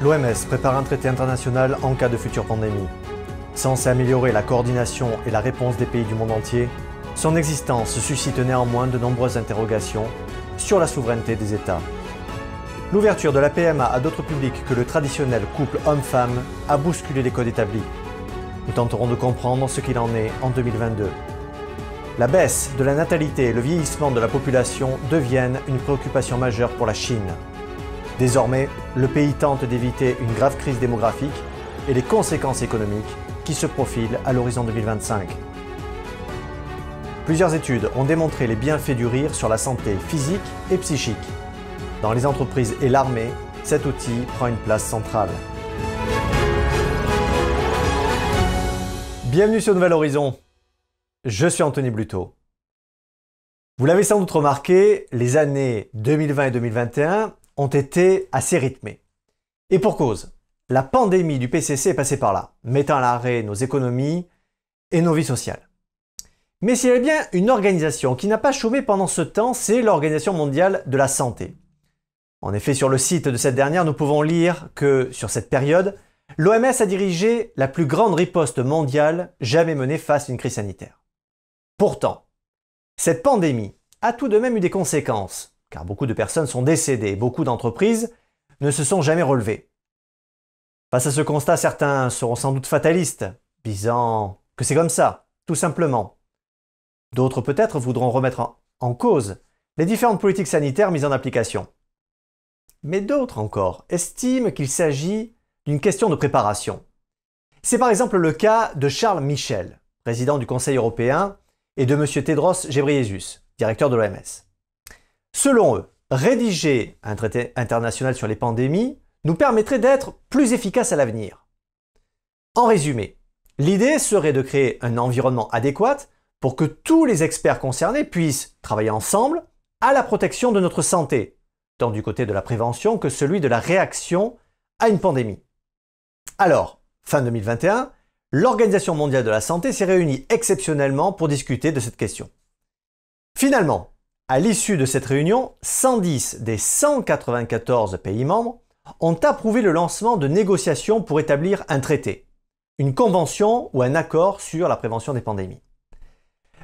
L'OMS prépare un traité international en cas de future pandémie. Censé améliorer la coordination et la réponse des pays du monde entier, son existence suscite néanmoins de nombreuses interrogations sur la souveraineté des États. L'ouverture de la PMA à d'autres publics que le traditionnel couple homme-femme a bousculé les codes établis. Nous tenterons de comprendre ce qu'il en est en 2022. La baisse de la natalité et le vieillissement de la population deviennent une préoccupation majeure pour la Chine. Désormais, le pays tente d'éviter une grave crise démographique et les conséquences économiques qui se profilent à l'horizon 2025. Plusieurs études ont démontré les bienfaits du rire sur la santé physique et psychique. Dans les entreprises et l'armée, cet outil prend une place centrale. Bienvenue sur Nouvel Horizon. Je suis Anthony Bluto. Vous l'avez sans doute remarqué, les années 2020 et 2021 ont été assez rythmés. Et pour cause, la pandémie du PCC est passée par là, mettant à l'arrêt nos économies et nos vies sociales. Mais s'il y a bien une organisation qui n'a pas chômé pendant ce temps, c'est l'Organisation mondiale de la santé. En effet, sur le site de cette dernière, nous pouvons lire que, sur cette période, l'OMS a dirigé la plus grande riposte mondiale jamais menée face à une crise sanitaire. Pourtant, cette pandémie a tout de même eu des conséquences, car beaucoup de personnes sont décédées beaucoup d'entreprises ne se sont jamais relevées. Face à ce constat, certains seront sans doute fatalistes, disant que c'est comme ça, tout simplement. D'autres peut-être voudront remettre en cause les différentes politiques sanitaires mises en application. Mais d'autres encore estiment qu'il s'agit d'une question de préparation. C'est par exemple le cas de Charles Michel, président du Conseil européen, et de M. Tedros Ghebreyesus, directeur de l'OMS. Selon eux, rédiger un traité international sur les pandémies nous permettrait d'être plus efficaces à l'avenir. En résumé, l'idée serait de créer un environnement adéquat pour que tous les experts concernés puissent travailler ensemble à la protection de notre santé, tant du côté de la prévention que celui de la réaction à une pandémie. Alors, fin 2021, l'Organisation mondiale de la santé s'est réunie exceptionnellement pour discuter de cette question. Finalement, à l'issue de cette réunion, 110 des 194 pays membres ont approuvé le lancement de négociations pour établir un traité, une convention ou un accord sur la prévention des pandémies.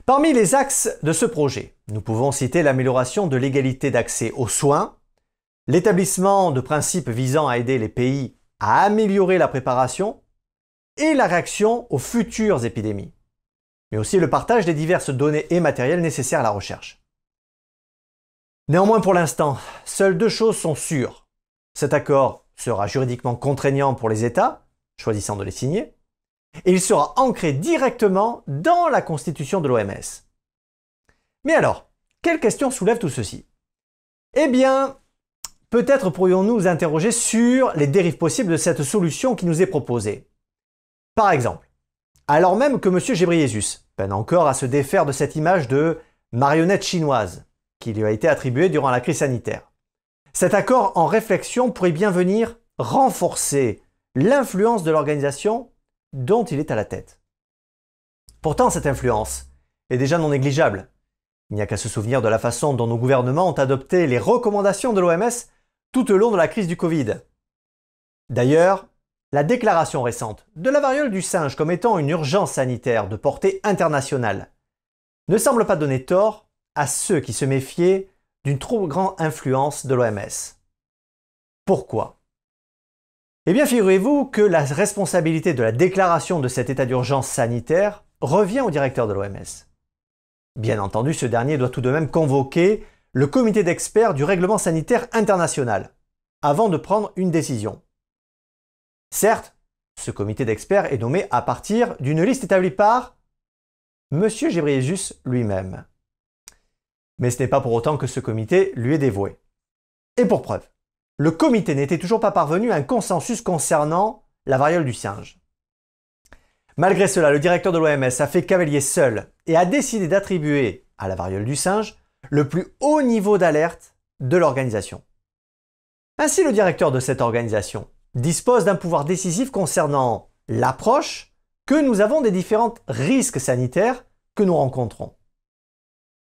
Parmi les axes de ce projet, nous pouvons citer l'amélioration de l'égalité d'accès aux soins, l'établissement de principes visant à aider les pays à améliorer la préparation et la réaction aux futures épidémies, mais aussi le partage des diverses données et matériels nécessaires à la recherche. Néanmoins, pour l'instant, seules deux choses sont sûres. Cet accord sera juridiquement contraignant pour les États, choisissant de les signer, et il sera ancré directement dans la constitution de l'OMS. Mais alors, quelle question soulève tout ceci? Eh bien, peut-être pourrions-nous nous interroger sur les dérives possibles de cette solution qui nous est proposée. Par exemple, alors même que M. Ghebreyesus peine encore à se défaire de cette image de marionnette chinoise, qui lui a été attribué durant la crise sanitaire. Cet accord en réflexion pourrait bien venir renforcer l'influence de l'organisation dont il est à la tête. Pourtant, cette influence est déjà non négligeable. Il n'y a qu'à se souvenir de la façon dont nos gouvernements ont adopté les recommandations de l'OMS tout au long de la crise du Covid. D'ailleurs, la déclaration récente de la variole du singe comme étant une urgence sanitaire de portée internationale ne semble pas donner tort à ceux qui se méfiaient d'une trop grande influence de l'OMS. Pourquoi? Eh bien, figurez-vous que la responsabilité de la déclaration de cet état d'urgence sanitaire revient au directeur de l'OMS. Bien entendu, ce dernier doit tout de même convoquer le comité d'experts du règlement sanitaire international avant de prendre une décision. Certes, ce comité d'experts est nommé à partir d'une liste établie par M. Gébriésus lui-même. Mais ce n'est pas pour autant que ce comité lui est dévoué. Et pour preuve, le comité n'était toujours pas parvenu à un consensus concernant la variole du singe. Malgré cela, le directeur de l'OMS a fait cavalier seul et a décidé d'attribuer à la variole du singe le plus haut niveau d'alerte de l'organisation. Ainsi, le directeur de cette organisation dispose d'un pouvoir décisif concernant l'approche que nous avons des différents risques sanitaires que nous rencontrons.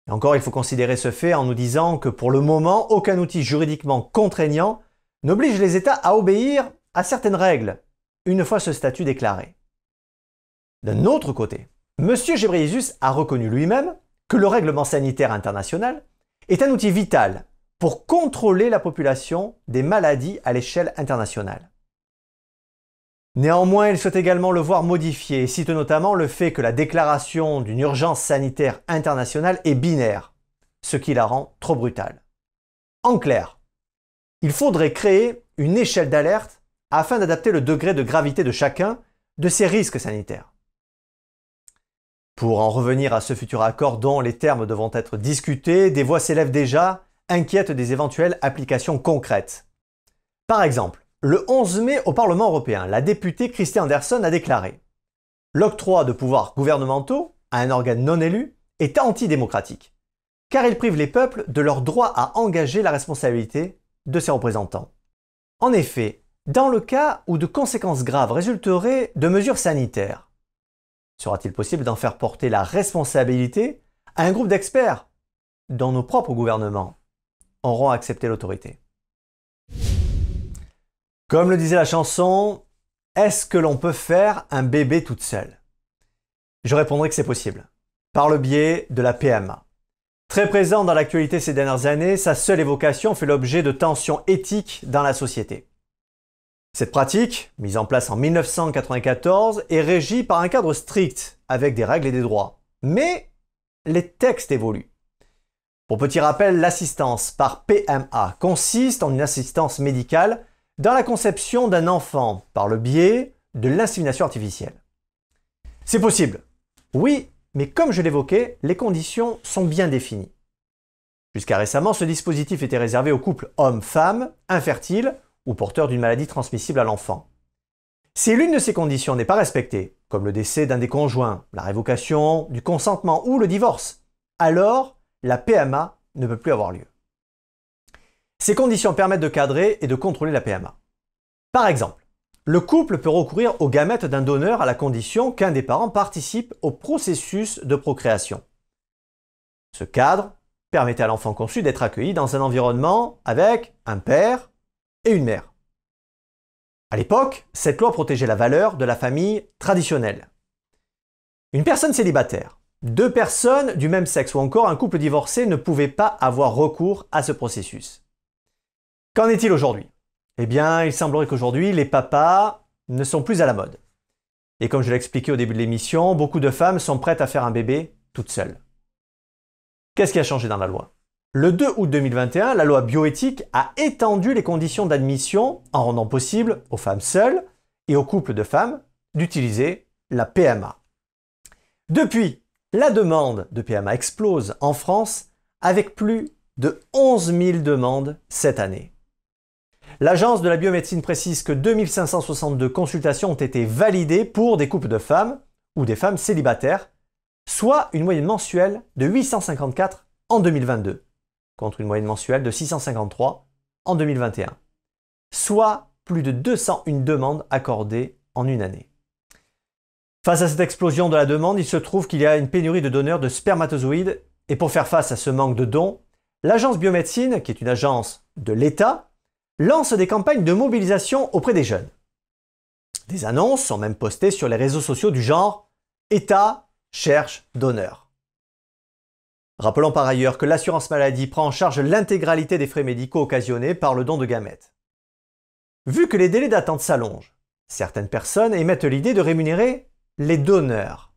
Et encore, il faut considérer ce fait en nous disant que pour le moment, aucun outil juridiquement contraignant n'oblige les États à obéir à certaines règles une fois ce statut déclaré. D'un autre côté, M. Gebreyesus a reconnu lui-même que le règlement sanitaire international est un outil vital pour contrôler la population des maladies à l'échelle internationale. Néanmoins, il souhaite également le voir modifié et cite notamment le fait que la déclaration d'une urgence sanitaire internationale est binaire, ce qui la rend trop brutale. En clair, il faudrait créer une échelle d'alerte afin d'adapter le degré de gravité de chacun de ces risques sanitaires. Pour en revenir à ce futur accord dont les termes devront être discutés, des voix s'élèvent déjà, inquiètes des éventuelles applications concrètes. Par exemple, le 11 mai au Parlement européen, la députée Christine Anderson a déclaré L'octroi de pouvoirs gouvernementaux à un organe non élu est antidémocratique, car il prive les peuples de leur droit à engager la responsabilité de ses représentants. En effet, dans le cas où de conséquences graves résulteraient de mesures sanitaires, sera-t-il possible d'en faire porter la responsabilité? À un groupe d'experts dont nos propres gouvernements auront accepté l'autorité Comme le disait la chanson, est-ce que l'on peut faire un bébé toute seule? Je répondrai que c'est possible, par le biais de la PMA. Très présent dans l'actualité ces dernières années, sa seule évocation fait l'objet de tensions éthiques dans la société. Cette pratique, mise en place en 1994, est régie par un cadre strict, avec des règles et des droits. Mais les textes évoluent. Pour petit rappel, l'assistance par PMA consiste en une assistance médicale dans la conception d'un enfant par le biais de l'insémination artificielle. C'est possible, oui, mais comme je l'évoquais, les conditions sont bien définies. Jusqu'à récemment, ce dispositif était réservé aux couples hommes-femmes, infertiles ou porteur d'une maladie transmissible à l'enfant. Si l'une de ces conditions n'est pas respectée, comme le décès d'un des conjoints, la révocation du consentement ou le divorce, alors la PMA ne peut plus avoir lieu. Ces conditions permettent de cadrer et de contrôler la PMA. Par exemple, le couple peut recourir aux gamètes d'un donneur à la condition qu'un des parents participe au processus de procréation. Ce cadre permettait à l'enfant conçu d'être accueilli dans un environnement avec un père, et une mère. À l'époque, cette loi protégeait la valeur de la famille traditionnelle. Une personne célibataire, deux personnes du même sexe ou encore un couple divorcé ne pouvaient pas avoir recours à ce processus. Qu'en est-il aujourd'hui? Eh bien, il semblerait qu'aujourd'hui, les papas ne sont plus à la mode. Et comme je l'ai expliqué au début de l'émission, beaucoup de femmes sont prêtes à faire un bébé toutes seules. Qu'est-ce qui a changé dans la loi? Le 2 août 2021, la loi bioéthique a étendu les conditions d'admission en rendant possible aux femmes seules et aux couples de femmes d'utiliser la PMA. Depuis, la demande de PMA explose en France avec plus de 11 000 demandes cette année. L'Agence de la biomédecine précise que 2562 consultations ont été validées pour des couples de femmes ou des femmes célibataires, soit une moyenne mensuelle de 854 en 2022 contre une moyenne mensuelle de 653 en 2021, soit plus de 201 demandes accordées en une année. Face à cette explosion de la demande, il se trouve qu'il y a une pénurie de donneurs de spermatozoïdes et pour faire face à ce manque de dons, l'agence biomédecine, qui est une agence de l'État, lance des campagnes de mobilisation auprès des jeunes. Des annonces sont même postées sur les réseaux sociaux du genre État cherche donneur. Rappelons par ailleurs que l'assurance maladie prend en charge l'intégralité des frais médicaux occasionnés par le don de gamètes. Vu que les délais d'attente s'allongent, certaines personnes émettent l'idée de rémunérer les donneurs.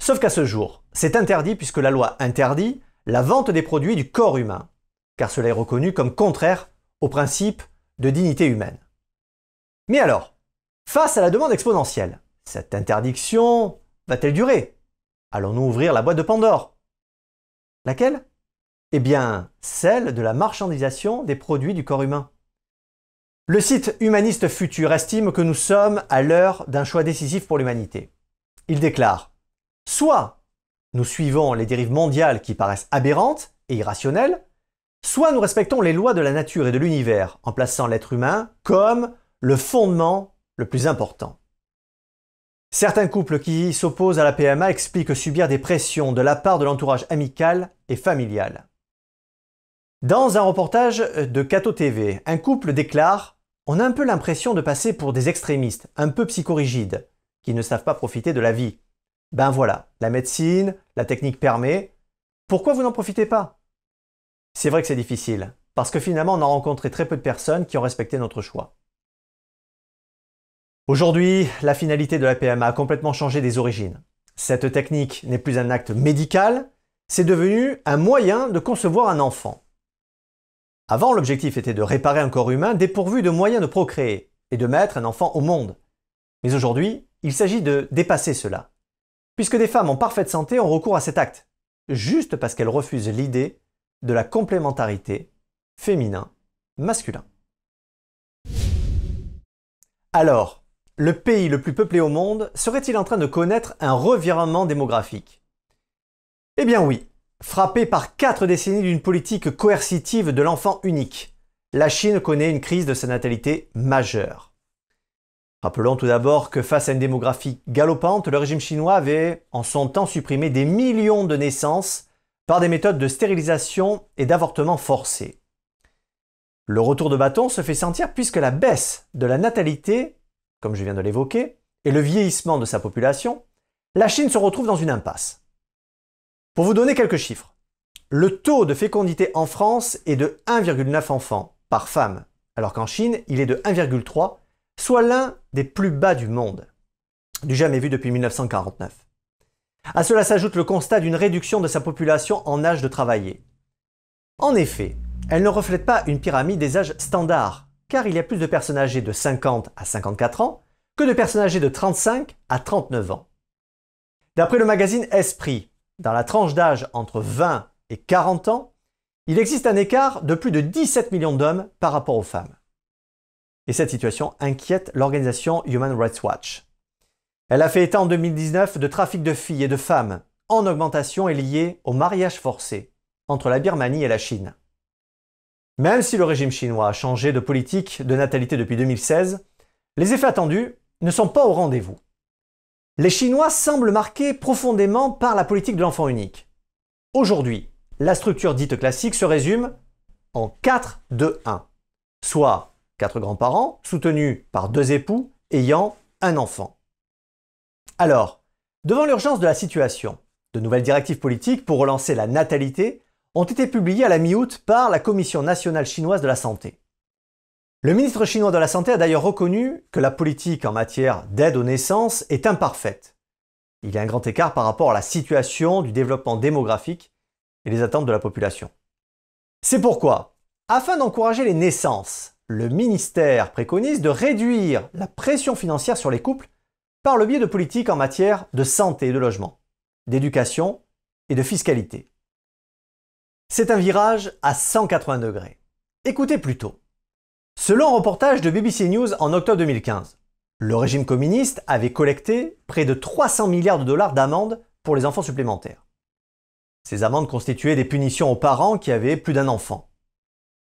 Sauf qu'à ce jour, c'est interdit puisque la loi interdit la vente des produits du corps humain, car cela est reconnu comme contraire au principe de dignité humaine. Mais alors, face à la demande exponentielle, cette interdiction va-t-elle durer? Allons-nous ouvrir la boîte de Pandore? Laquelle? Eh bien, celle de la marchandisation des produits du corps humain. Le site Humaniste Futur estime que nous sommes à l'heure d'un choix décisif pour l'humanité. Il déclare Soit nous suivons les dérives mondiales qui paraissent aberrantes et irrationnelles, soit nous respectons les lois de la nature et de l'univers en plaçant l'être humain comme le fondement le plus important. Certains couples qui s'opposent à la PMA expliquent subir des pressions de la part de l'entourage amical et familial. Dans un reportage de Cato TV, un couple déclare on a un peu l'impression de passer pour des extrémistes, un peu psychorigides, qui ne savent pas profiter de la vie. Ben voilà, la médecine, la technique permet. Pourquoi vous n'en profitez pas? C'est vrai que c'est difficile, parce que finalement on a rencontré très peu de personnes qui ont respecté notre choix. Aujourd'hui, la finalité de la PMA a complètement changé des origines. Cette technique n'est plus un acte médical, c'est devenu un moyen de concevoir un enfant. Avant, l'objectif était de réparer un corps humain dépourvu de moyens de procréer et de mettre un enfant au monde. Mais aujourd'hui, il s'agit de dépasser cela. Puisque des femmes en parfaite santé ont recours à cet acte, juste parce qu'elles refusent l'idée de la complémentarité féminin-masculin. Alors, le pays le plus peuplé au monde serait-il en train de connaître un revirement démographique? Eh bien oui, Frappée par quatre décennies d'une politique coercitive de l'enfant unique, la Chine connaît une crise de sa natalité majeure. Rappelons tout d'abord que face à une démographie galopante, le régime chinois avait en son temps supprimé des millions de naissances par des méthodes de stérilisation et d'avortement forcés. Le retour de bâton se fait sentir puisque la baisse de la natalité, comme je viens de l'évoquer, et le vieillissement de sa population, la Chine se retrouve dans une impasse. Pour vous donner quelques chiffres, le taux de fécondité en France est de 1,9 enfants par femme, alors qu'en Chine, il est de 1,3, soit l'un des plus bas du monde, du jamais vu depuis 1949. À cela s'ajoute le constat d'une réduction de sa population en âge de travailler. En effet, elle ne reflète pas une pyramide des âges standards, car il y a plus de personnes âgées de 50 à 54 ans que de personnes âgées de 35 à 39 ans. D'après le magazine Esprit, dans la tranche d'âge entre 20 et 40 ans, il existe un écart de plus de 17 millions d'hommes par rapport aux femmes. Et cette situation inquiète l'organisation Human Rights Watch. Elle a fait état en 2019 de trafic de filles et de femmes en augmentation et lié au mariage forcé entre la Birmanie et la Chine. Même si le régime chinois a changé de politique de natalité depuis 2016, les effets attendus ne sont pas au rendez-vous. Les Chinois semblent marqués profondément par la politique de l'enfant unique. Aujourd'hui, la structure dite classique se résume en 4 2 1, soit quatre grands-parents soutenus par deux époux ayant un enfant. Alors, devant l'urgence de la situation, de nouvelles directives politiques pour relancer la natalité ont été publiées à la mi-août par la Commission nationale chinoise de la santé. Le ministre chinois de la Santé a d'ailleurs reconnu que la politique en matière d'aide aux naissances est imparfaite. Il y a un grand écart par rapport à la situation du développement démographique et les attentes de la population. C'est pourquoi, afin d'encourager les naissances, le ministère préconise de réduire la pression financière sur les couples par le biais de politiques en matière de santé et de logement, d'éducation et de fiscalité. C'est un virage à 180 degrés. Écoutez plutôt. Selon un reportage de BBC News en octobre 2015, le régime communiste avait collecté près de 300 milliards de dollars d'amendes pour les enfants supplémentaires. Ces amendes constituaient des punitions aux parents qui avaient plus d'un enfant.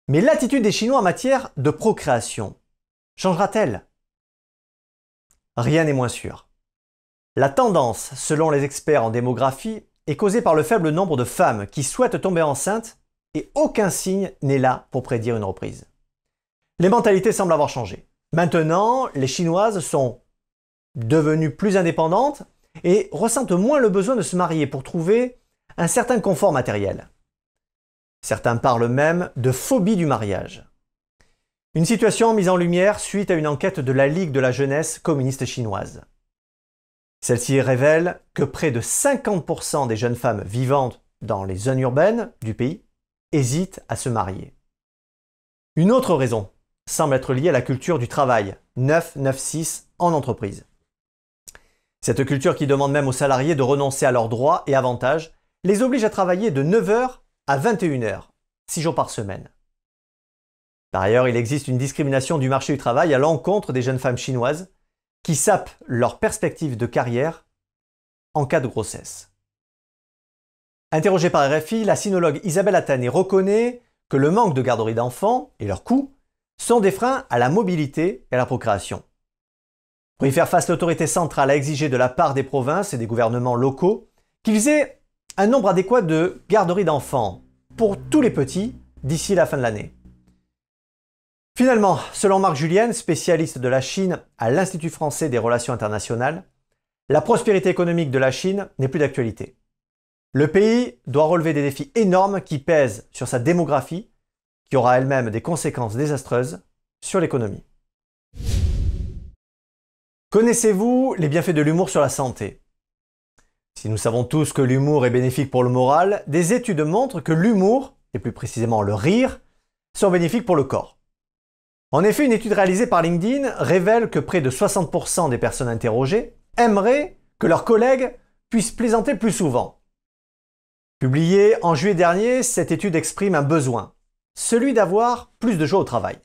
Mais l'attitude des Chinois en matière de procréation changera-t-elle? Rien n'est moins sûr. La tendance, selon les experts en démographie, est causée par le faible nombre de femmes qui souhaitent tomber enceintes et aucun signe n'est là pour prédire une reprise. Les mentalités semblent avoir changé. Maintenant, les Chinoises sont devenues plus indépendantes et ressentent moins le besoin de se marier pour trouver un certain confort matériel. Certains parlent même de phobie du mariage. Une situation mise en lumière suite à une enquête de la Ligue de la jeunesse communiste chinoise. Celle-ci révèle que près de 50% des jeunes femmes vivantes dans les zones urbaines du pays hésitent à se marier. Une autre raison semble être lié à la culture du travail 996 en entreprise. Cette culture qui demande même aux salariés de renoncer à leurs droits et avantages les oblige à travailler de 9h à 21h, 6 jours par semaine. Par ailleurs, il existe une discrimination du marché du travail à l'encontre des jeunes femmes chinoises qui sapent leur perspective de carrière en cas de grossesse. Interrogée par RFI, la sinologue Isabelle Attané reconnaît que le manque de garderie d'enfants et leur coût sont des freins à la mobilité et à la procréation. Pour y faire face, l'autorité centrale a exigé de la part des provinces et des gouvernements locaux qu'ils aient un nombre adéquat de garderies d'enfants pour tous les petits d'ici la fin de l'année. Finalement, selon Marc Julien, spécialiste de la Chine à l'Institut français des relations internationales, la prospérité économique de la Chine n'est plus d'actualité. Le pays doit relever des défis énormes qui pèsent sur sa démographie, qui aura elle-même des conséquences désastreuses sur l'économie. Connaissez-vous les bienfaits de l'humour sur la santé? Si nous savons tous que l'humour est bénéfique pour le moral, des études montrent que l'humour, et plus précisément le rire, sont bénéfiques pour le corps. En effet, une étude réalisée par LinkedIn révèle que près de 60% des personnes interrogées aimeraient que leurs collègues puissent plaisanter plus souvent. Publiée en juillet dernier, cette étude exprime un besoin, celui d'avoir plus de joie au travail.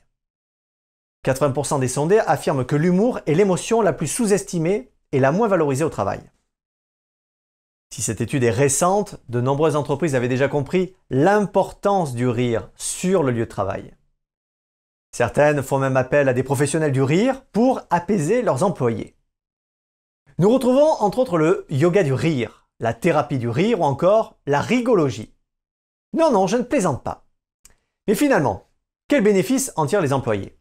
80% des sondés affirment que l'humour est l'émotion la plus sous-estimée et la moins valorisée au travail. Si cette étude est récente, de nombreuses entreprises avaient déjà compris l'importance du rire sur le lieu de travail. Certaines font même appel à des professionnels du rire pour apaiser leurs employés. Nous retrouvons entre autres le yoga du rire, la thérapie du rire ou encore la rigologie. Non, non, je ne plaisante pas. Mais finalement, quels bénéfices en tirent les employés?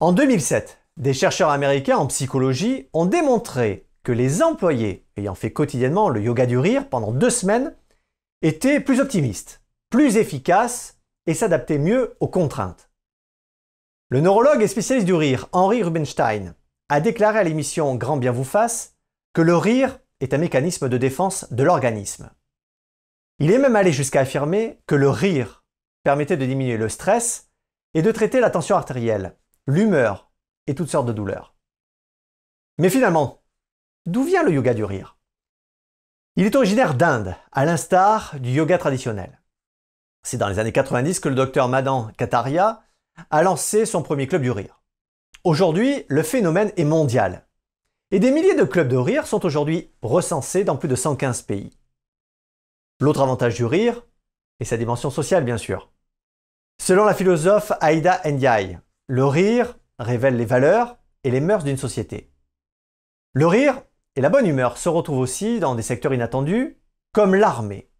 En 2007, des chercheurs américains en psychologie ont démontré que les employés ayant fait quotidiennement le yoga du rire pendant deux semaines étaient plus optimistes, plus efficaces et s'adaptaient mieux aux contraintes. Le neurologue et spécialiste du rire, Henri Rubinstein, a déclaré à l'émission Grand bien vous fasse que le rire est un mécanisme de défense de l'organisme. Il est même allé jusqu'à affirmer que le rire permettait de diminuer le stress et de traiter la tension artérielle, l'humeur et toutes sortes de douleurs. Mais finalement, d'où vient le yoga du rire? Il est originaire d'Inde, à l'instar du yoga traditionnel. C'est dans les années 90 que le docteur Madan Kataria a lancé son premier club du rire. Aujourd'hui, le phénomène est mondial. Et des milliers de clubs de rire sont aujourd'hui recensés dans plus de 115 pays. L'autre avantage du rire est sa dimension sociale, bien sûr. Selon la philosophe Aïda Ndiaye, le rire révèle les valeurs et les mœurs d'une société. Le rire et la bonne humeur se retrouvent aussi dans des secteurs inattendus, comme l'armée.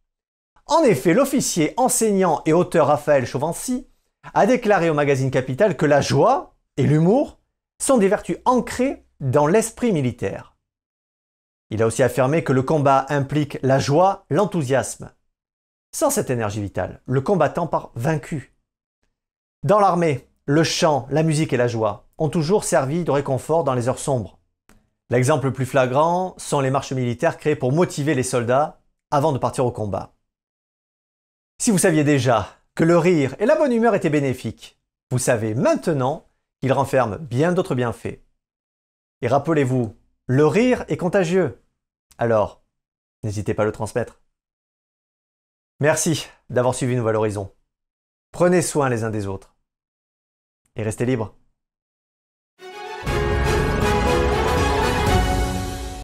En effet, l'officier, enseignant et auteur Raphaël Chauvency a déclaré au magazine Capital que la joie et l'humour sont des vertus ancrées dans l'esprit militaire. Il a aussi affirmé que le combat implique la joie, l'enthousiasme. Sans cette énergie vitale, le combattant part vaincu. Dans l'armée, le chant, la musique et la joie ont toujours servi de réconfort dans les heures sombres. L'exemple le plus flagrant sont les marches militaires créées pour motiver les soldats avant de partir au combat. Si vous saviez déjà que le rire et la bonne humeur étaient bénéfiques. Vous savez maintenant qu'ils renferment bien d'autres bienfaits. Et rappelez-vous, le rire est contagieux. Alors, n'hésitez pas à le transmettre. Merci d'avoir suivi Nous Valorisons. Prenez soin les uns des autres. Et restez libres.